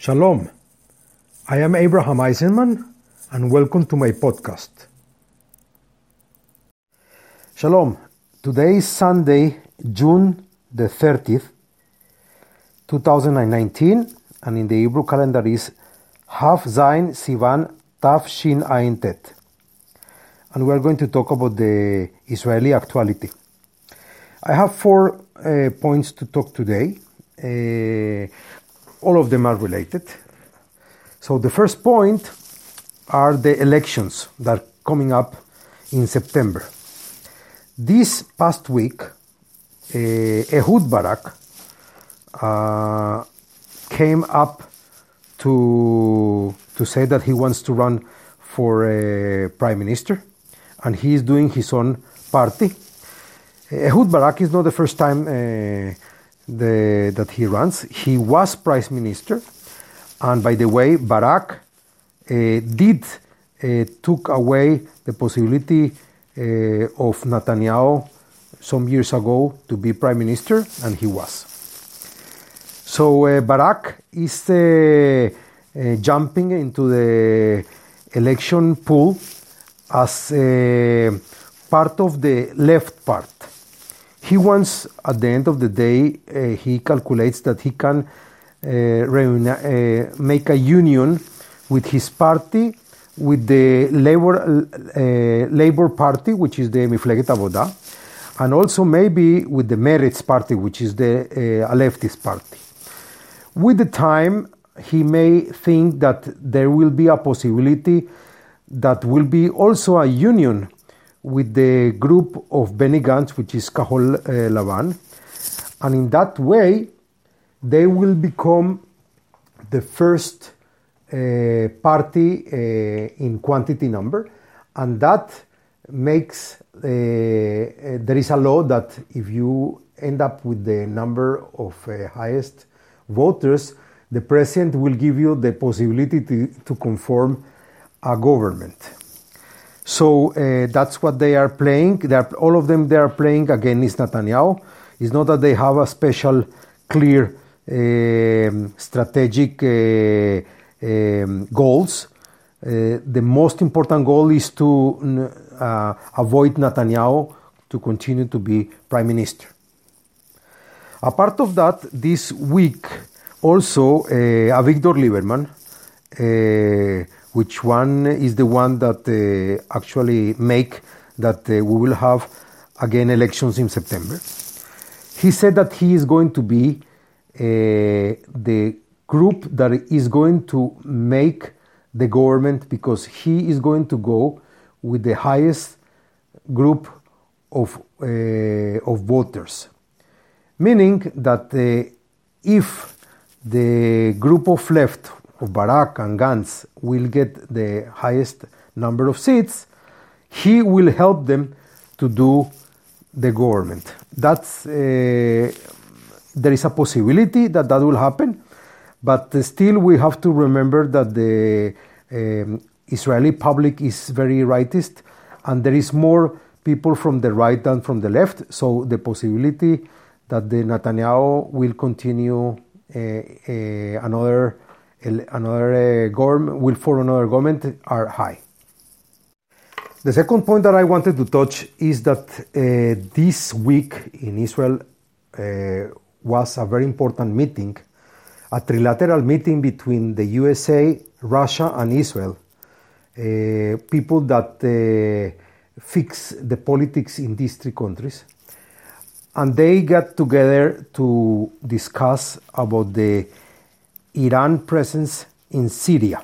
Shalom. I am Abraham Eisenman and welcome to my podcast. Shalom. Today is Sunday, June the 30th, 2019, and in the Hebrew calendar is Kaf Zain Sivan Tav Shin Ayin Tet. And we are going to talk about the Israeli actuality. I have four uh, points to talk today. Uh, all of them are related. So the first point are the elections that are coming up in September. This past week, uh, Ehud Barak uh, came up to to say that he wants to run for a prime minister, and he is doing his own party. Ehud Barak is not the first time the, that he runs. He was prime minister, and by the way, Barak uh, did uh, took away the possibility uh, of Netanyahu some years ago to be prime minister, and he was. So uh, Barak is uh, jumping into the election pool as part of the left part he wants, at the end of the day, uh, he calculates that he can uh, reuni- uh, make a union with his party, with the Labor, Labor Party, which is the Mifleget Avoda, and also maybe with the Meretz Party, which is the leftist party. With the time, he may think that there will be a possibility that will be also a union with the group of Benny Gantz, which is Kahol uh, Lavan. And in that way, they will become the first uh, party uh, in quantity number. And that makes, there is a law that if you end up with the number of highest voters, the president will give you the possibility to, to conform a government. So uh, that's what they are playing. They are, all of them they are playing against Netanyahu. It's not that they have a special, clear, uh, strategic uh, um, goals. Uh, the most important goal is to uh, avoid Netanyahu to continue to be prime minister. Apart of that, this week also uh, Avigdor Lieberman which one is the one that uh, actually make that uh, we will have again elections in September. He said that he is going to be uh, the group that is going to make the government because he is going to go with the highest group of, uh, of voters. Meaning that uh, if the group of left of Barak and Gantz will get the highest number of seats, he will help them to do the government. That's uh, there is a possibility that that will happen, but still we have to remember that the um, Israeli public is very rightist, and there is more people from the right than from the left. So the possibility that the Netanyahu will continue uh, uh, another another uh, government will form another government are high. The second point that I wanted to touch is that uh, this week in Israel uh, was a very important meeting, a trilateral meeting between the USA, Russia, and Israel. People that fix the politics in these three countries. And they got together to discuss about the Iran presence in Syria,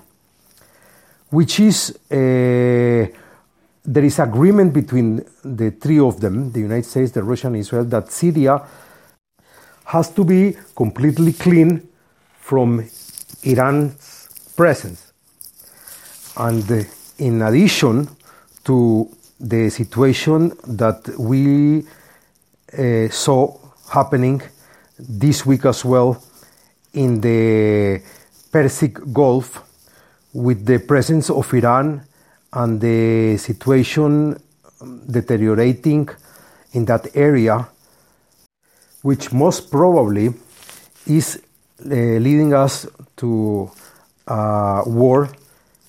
which is uh, there is agreement between the three of them, the United States, the Russia, and Israel, that Syria has to be completely clean from Iran's presence. And uh, in addition to the situation that we uh, saw happening this week as well in the Persic Gulf with the presence of Iran and the situation deteriorating in that area, which most probably is uh, leading us to a war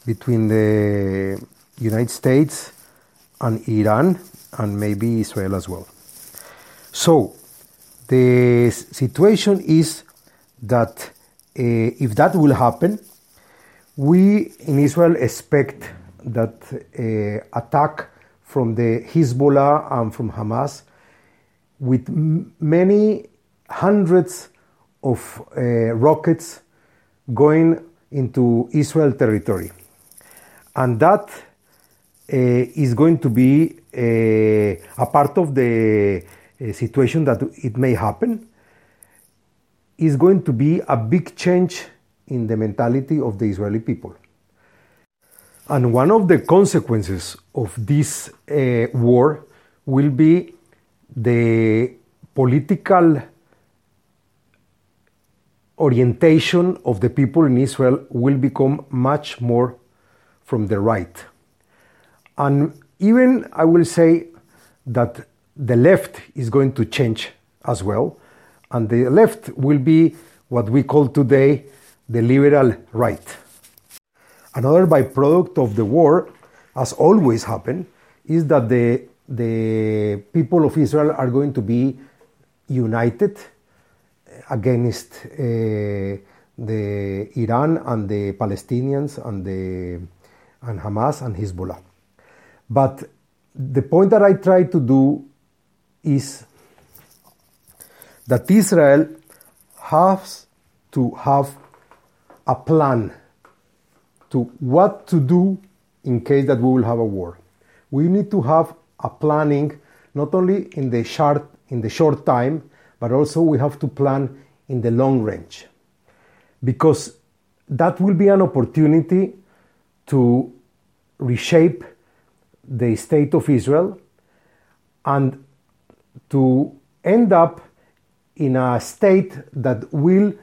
between the United States and Iran and maybe Israel as well. So the situation is that uh, if that will happen, we in Israel expect that uh, attack from the Hezbollah and from Hamas with many hundreds of uh, rockets going into Israel territory. And that uh, is going to be uh, a part of the situation that it may happen. Is going to be a big change in the mentality of the Israeli people. And one of the consequences of this uh, war will be the political orientation of the people in Israel will become much more from the right. And even I will say that the left is going to change as well. And the left will be what we call today the liberal right. Another byproduct of the war, as always happened, is that the, the people of Israel are going to be united against uh, the Iran and the Palestinians and the and Hamas and Hezbollah. But the point that I try to do is that Israel has to have a plan to what to do in case that we will have a war. We need to have a planning not only in the short in the short time, but also we have to plan in the long range. Because that will be an opportunity to reshape the state of Israel and to end up in a state that will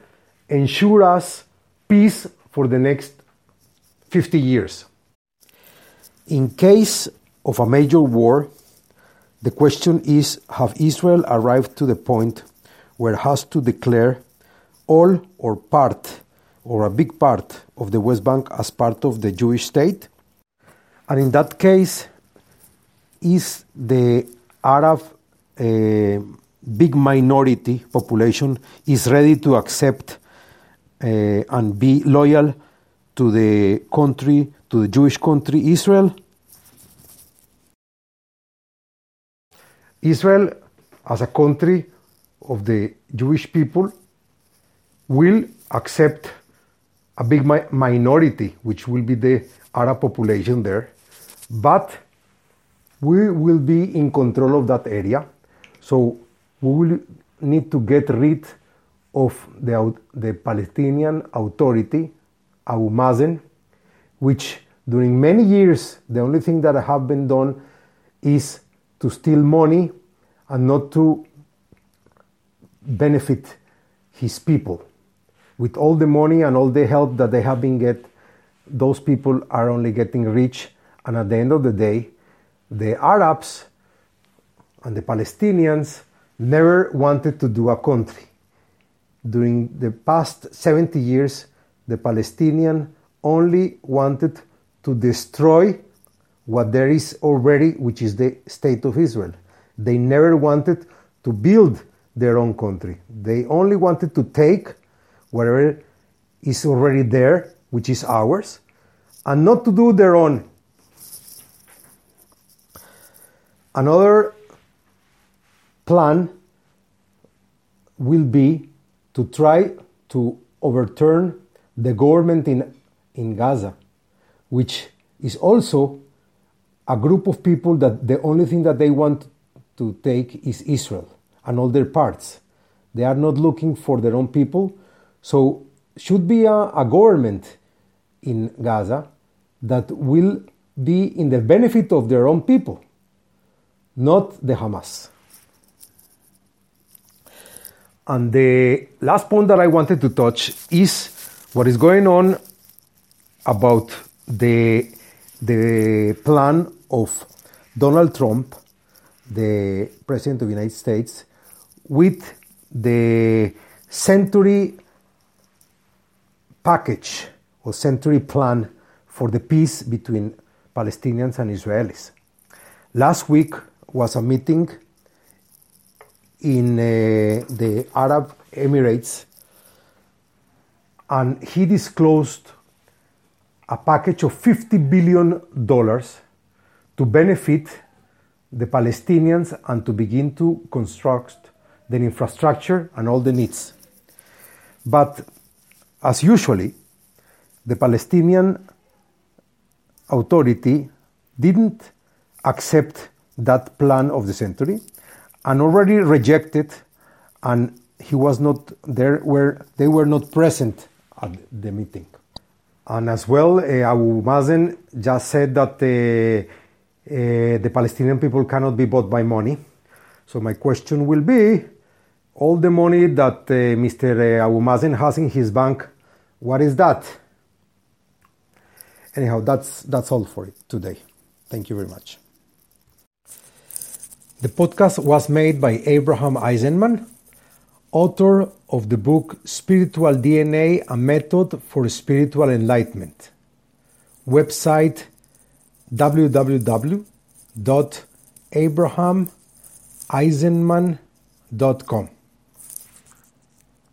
ensure us peace for the next 50 years. In case of a major war, the question is have Israel arrived to the point where it has to declare all or part or a big part of the West Bank as part of the Jewish state? And in that case, is the Arab uh, big minority population is ready to accept uh, and be loyal to the country, to the Jewish country Israel? Israel, as a country of the Jewish people, will accept a big mi- minority, which will be the Arab population there, but we will be in control of that area. So we will need to get rid of the, the Palestinian Authority, Abu Mazen, which during many years the only thing that have been done is to steal money and not to benefit his people. With all the money and all the help that they have been get, those people are only getting rich, and at the end of the day, the Arabs and the Palestinians never wanted to do a country. During the past 70 years, the Palestinian only wanted to destroy what there is already, which is the state of Israel. They never wanted to build their own country. They only wanted to take whatever is already there, which is ours, and not to do their own. Another plan will be to try to overturn the government in, in Gaza, which is also a group of people that the only thing that they want to take is Israel and all their parts. They are not looking for their own people. So, should be a, a government in Gaza that will be in the benefit of their own people, not the Hamas. And the last point that I wanted to touch is what is going on about the, the plan of Donald Trump, the President of the United States, with the Century package or century plan for the peace between Palestinians and Israelis. Last week was a meeting in uh, the Arab Emirates, and he disclosed a package of $50 billion to benefit the Palestinians and to begin to construct the infrastructure and all the needs. But as usually, the Palestinian Authority didn't accept that plan of the century and already rejected and he was not there where they were not present at the meeting. And as well, uh, Abu Mazen just said that uh, uh, the Palestinian people cannot be bought by money. So my question will be, all the money that uh, Mr. Abu Mazen has in his bank, what is that? Anyhow, that's, that's all for it today. Thank you very much. The podcast was made by Abraham Eisenman, author of the book Spiritual DNA A Method for Spiritual Enlightenment. Website www.abrahameisenman.com.